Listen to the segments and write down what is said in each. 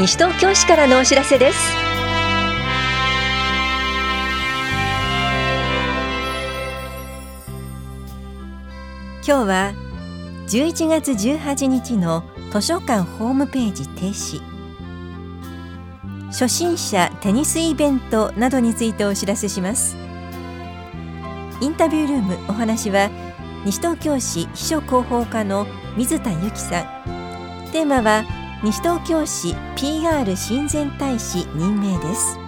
西東京市からのお知らせです。今日は11月18日の図書館ホームページ停止。初心者テニスイベントなどについてお知らせします。インタビュールームお話は西東京市秘書広報課の水田由紀さん。テーマは西東京市 PR 親善大使任命です。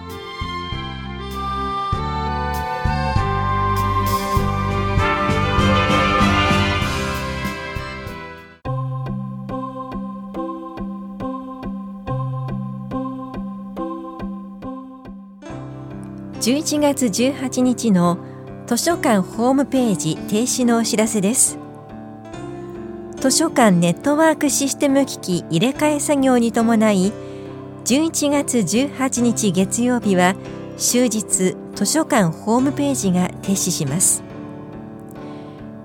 11月18日の図書館ホームページ停止のお知らせです。図書館ネットワークシステム機器入れ替え作業に伴い11月18日月曜日は終日図書館ホームページが停止します。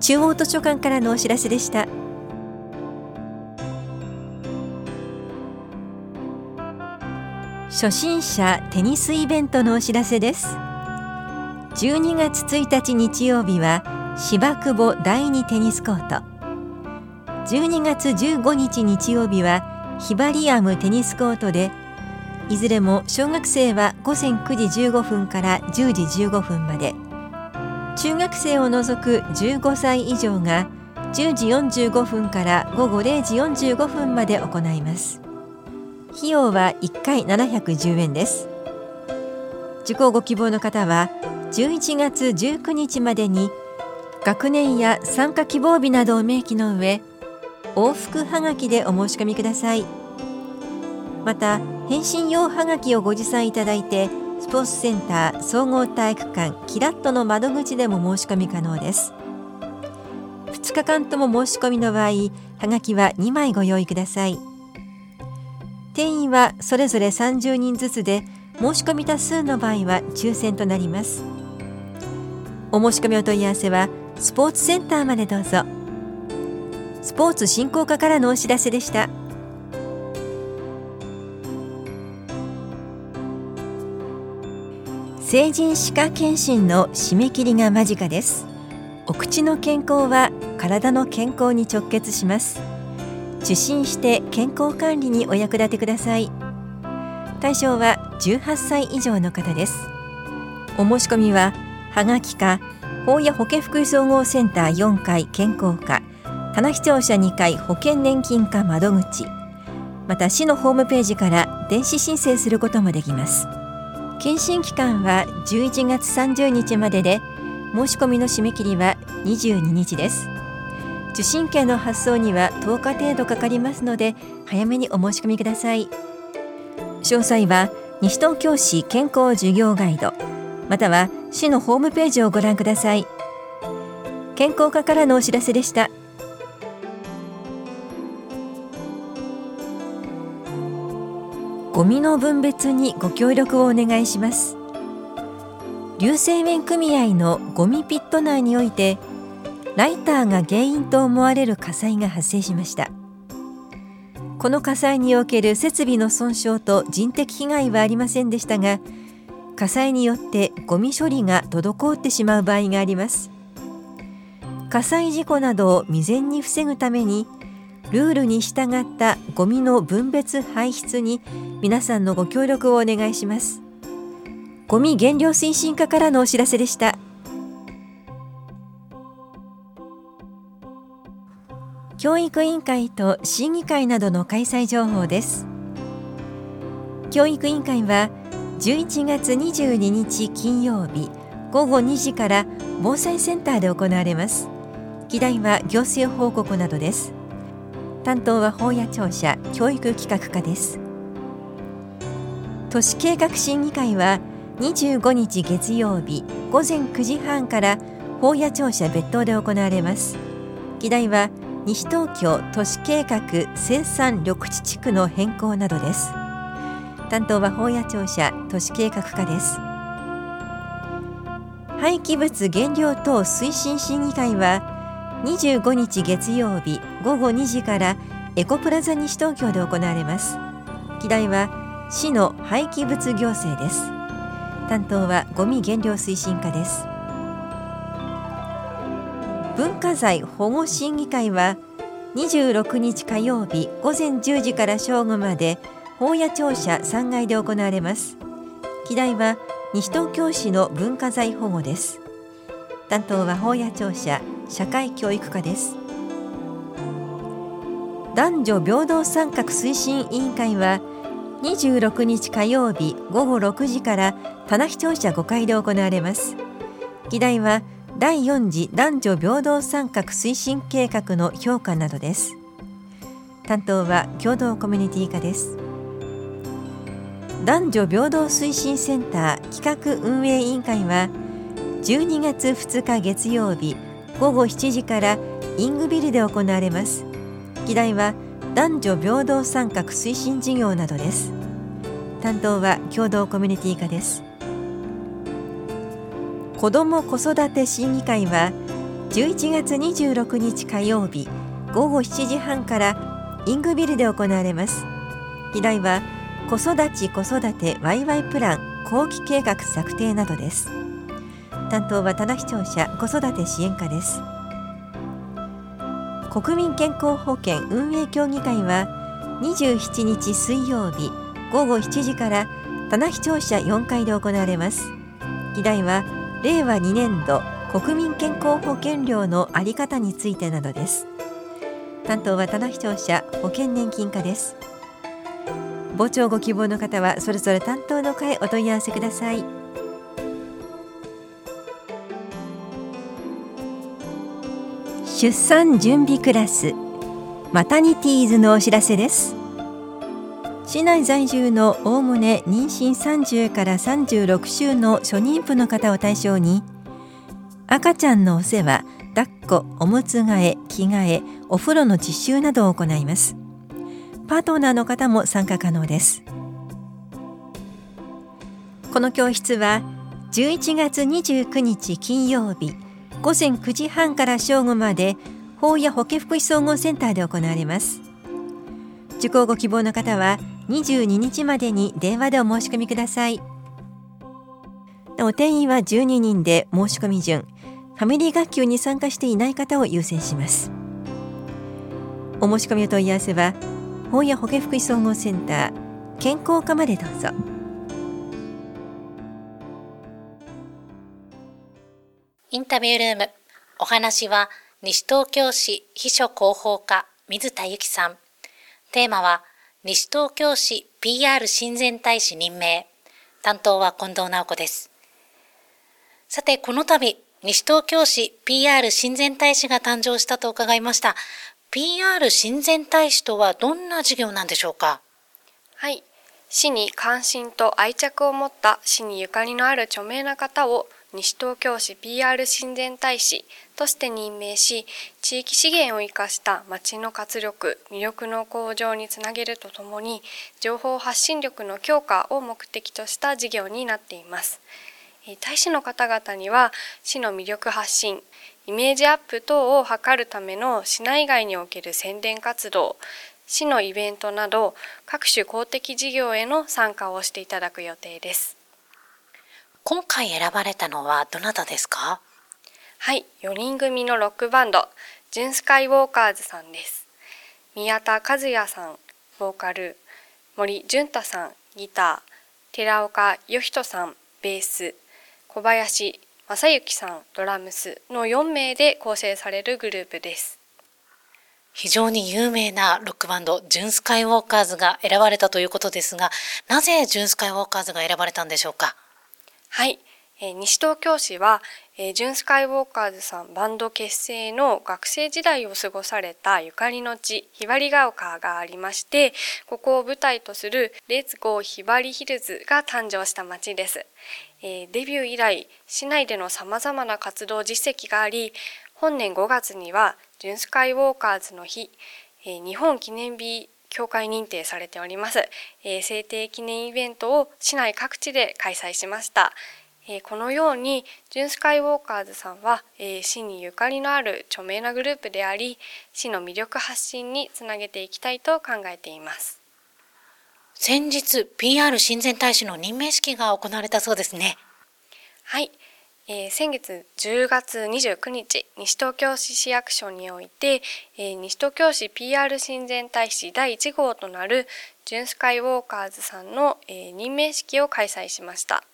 中央図書館からのお知らせでした。初心者テニスイベントのお知らせです。12月1日日曜日は芝久保第二テニスコート。12月15日日曜日はヒバリアムテニスコートでいずれも小学生は午前9時15分から10時15分まで。中学生を除く15歳以上が10時45分から午後0時45分まで行います。費用は1回710円です。受講ご希望の方は11月19日までに学年や参加希望日などを明記の上往復はがきでお申し込みください。また返信用はがきをご持参いただいてスポーツセンター総合体育館キラットの窓口でも申し込み可能です。2日間とも申し込みの場合はがきは2枚ご用意ください。定員はそれぞれ30人ずつで申し込み多数の場合は抽選となります。お申し込みお問い合わせはスポーツセンターまでどうぞ。スポーツ振興課からのお知らせでした。成人歯科検診の締め切りが間近です。お口の健康は体の健康に直結します。受診して健康管理にお役立てください。対象は18歳以上の方です。お申し込みははがきか法や保健福祉総合センター4階健康課。棚視聴者2階保険年金課窓口。また市のホームページから電子申請することもできます。検診期間は11月30日までで申し込みの締め切りは22日です。受信券の発送には10日程度かかりますので早めにお申し込みください。詳細は西東京市健康事業ガイドまたは市のホームページをご覧ください。健康課からのお知らせでした。ゴミの分別にご協力をお願いします。流星面組合のゴミピット内においてライターが原因と思われる火災が発生しました。この火災における設備の損傷と人的被害はありませんでしたが火災によってゴミ処理が滞ってしまう場合があります。火災事故などを未然に防ぐためにルールに従ったゴミの分別排出に皆さんのご協力をお願いします。ゴミ減量推進課からのお知らせでした。教育委員会と審議会などの開催情報です。教育委員会は11月22日金曜日午後2時から防災センターで行われます。議題は行政報告などです。担当は法や庁舎教育企画課です。都市計画審議会は25日月曜日午前9時半から法や庁舎別当で行われます。議題は西東京都市計画生産緑地地区の変更などです。担当は法や庁舎都市計画課です。廃棄物減量等推進審議会は25日月曜日午後2時からエコプラザ西東京で行われます。議題は市の廃棄物行政です。担当はゴミ減量推進課です。文化財保護審議会は26日火曜日午前10時から正午まで法屋庁舎3階で行われます。議題は西東京市の文化財保護です。担当は法屋庁舎社会教育課です。男女平等参画推進委員会は26日火曜日午後6時から棚視聴者5階で行われます。議題は第4次男女平等参画推進計画の評価などです。担当は共同コミュニティ課です。男女平等推進センター企画運営委員会は12月2日月曜日午後7時からイングビルで行われます。議題は男女平等参画推進事業などです。担当は共同コミュニティ課です。子ども子育て審議会は11月26日火曜日午後7時半からイングビルで行われます。議題は子育ち子育てワイワイプラン後期計画策定などです。担当は棚視聴者子育て支援課です。国民健康保険運営協議会は27日水曜日午後7時から棚視聴者4階で行われます。議題は令和2年度国民健康保険料の在り方についてなどです。担当は棚視聴者保険年金課です。傍聴ご希望の方はそれぞれ担当の課へお問い合わせください。出産準備クラス。マタニティーズのお知らせです。市内在住のおおむね妊娠30から36週の初妊婦の方を対象に赤ちゃんのお世話抱っこおむつ替え着替えお風呂の実習などを行います。パートナーの方も参加可能です。この教室は11月29日金曜日。午前9時半から正午まで法や保健福祉総合センターで行われます。受講ご希望の方は22日までに電話でお申し込みください。お定員は12人で申し込み順。ファミリー学級に参加していない方を優先します。お申し込みお問い合わせは本屋保健福祉総合センター健康課までどうぞ。インタビュールームお話は西東京市秘書広報課水田由紀さんテーマは西東京市 PR 親善大使任命。担当は近藤直子です。さて、この度、西東京市 PR 親善大使が誕生したと伺いました。PR 親善大使とはどんな事業なんでしょうか？はい。市に関心と愛着を持った市にゆかりのある著名な方を西東京市 PR 親善大使として任命し地域資源を生かした町の活力魅力の向上につなげるとともに情報発信力の強化を目的とした事業になっています。大使の方々には市の魅力発信イメージアップ等を図るための市内外における宣伝活動市のイベントなど各種公的事業への参加をしていただく予定です。今回選ばれたのはどなたですか？はい、4人組のロックバンド、ジュンスカイウォーカーズさんです。宮田和也さん、ボーカル、森淳太さん、ギター、寺岡義人さん、ベース、小林正幸さん、ドラムス。の4名で構成されるグループです。非常に有名なロックバンド、ジュンスカイウォーカーズが選ばれたということですが、なぜジュンスカイウォーカーズが選ばれたんでしょうか？はい、えー、西東京市は、えー、ジュンスカイウォーカーズさんバンド結成の学生時代を過ごされたゆかりの地ひばりが丘がありましてここを舞台とするレッツゴーひばりヒルズが誕生した街です、えー、デビュー以来市内での様々な活動実績があり本年5月にはジュンスカイウォーカーズの日、えー、日本記念日協会認定されております、えー、制定記念イベントを市内各地で開催しました。えー、このようにジュンスカイウォーカーズさんは、えー、市にゆかりのある著名なグループであり市の魅力発信につなげていきたいと考えています先日 PR 親善大使の任命式が行われたそうですね。はい、えー、先月10月29日西東京市市役所において、えー、西東京市 PR 親善大使第1号となるジュンスカイウォーカーズさんの、えー、任命式を開催しました。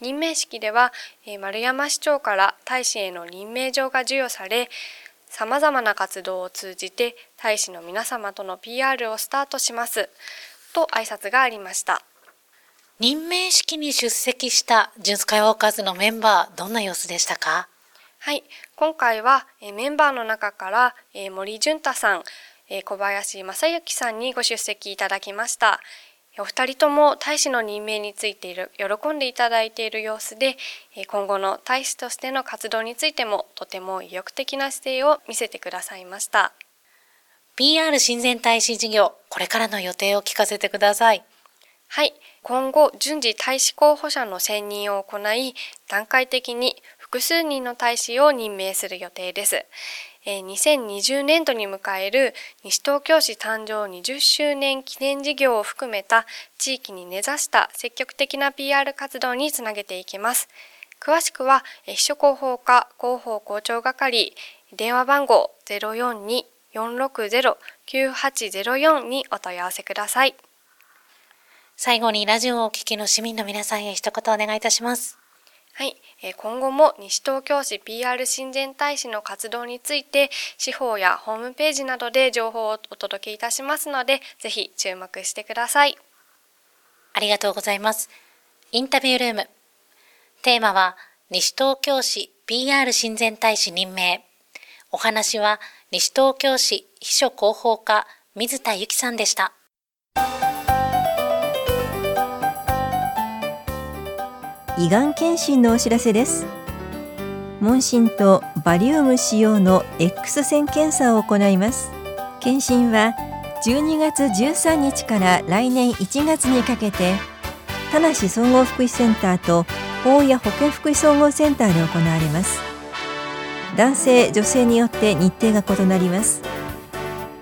任命式では、え、丸山市長から大使への任命状が授与されさまざまな活動を通じて大使の皆様との PR をスタートします。と挨拶がありました。任命式に出席したジュンスカイウォーカーズのメンバー、どんな様子でしたか？はい、今回はメンバーの中から森潤太さん、小林正幸さんにご出席いただきました。お二人とも大使の任命についている喜んでいただいている様子で今後の大使としての活動についてもとても意欲的な姿勢を見せてくださいました PR 親善大使事業これからの予定を聞かせてくださいはい。今後、順次大使候補者の選任を行い、段階的に複数人の大使を任命する予定です。2020年度に迎える西東京市誕生20周年記念事業を含めた地域に根ざした積極的な PR 活動につなげていきます。詳しくは、秘書広報課広報校長係電話番号042-460-9804にお問い合わせください。最後にラジオをお聞きの市民の皆さんへ一言お願いいたします。はい、今後も西東京市 PR 親善大使の活動について司法やホームページなどで情報をお届けいたしますのでぜひ注目してください。ありがとうございます。インタビュールーム。テーマは西東京市 PR 親善大使任命。お話は西東京市秘書広報課水田由紀さんでした胃がん検診のお知らせです。問診とバリウム使用の X 線検査を行います。検診は12月13日から来年1月にかけて田梨総合福祉センターと大谷保健福祉総合センターで行われます。男性女性によって日程が異なります。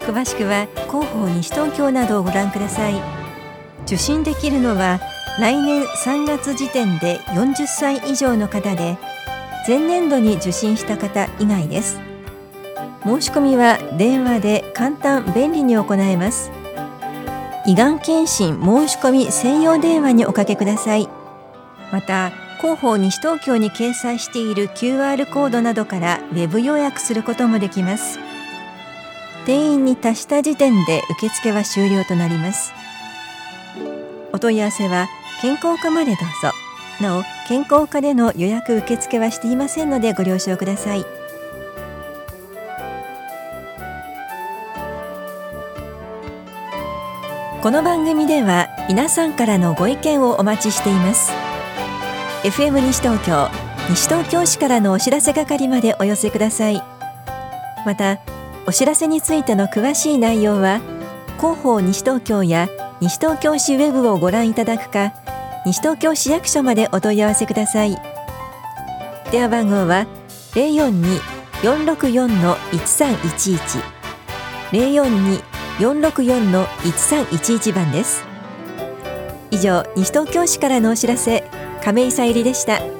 詳しくは広報西東京などをご覧ください。受診できるのは来年3月時点で40歳以上の方で前年度に受診した方以外です。申し込みは電話で簡単便利に行えます。胃がん検診申し込み専用電話におかけください。また広報西東京に掲載している QR コードなどからウェブ予約することもできます。定員に達した時点で受付は終了となります。お問い合わせは健康課までどうぞ。なお健康課での予約受付はしていませんのでご了承ください。この番組では皆さんからのご意見をお待ちしています。FM 西東京西東京市からのお知らせ係までお寄せください。またお知らせについての詳しい内容は広報西東京や西東京市ウェブをご覧いただくか西東京市役所までお問い合わせください。電話番号は零四二四六四の一三一一。零四二四六四の一三一一番です。以上西東京市からのお知らせ亀井さゆりでした。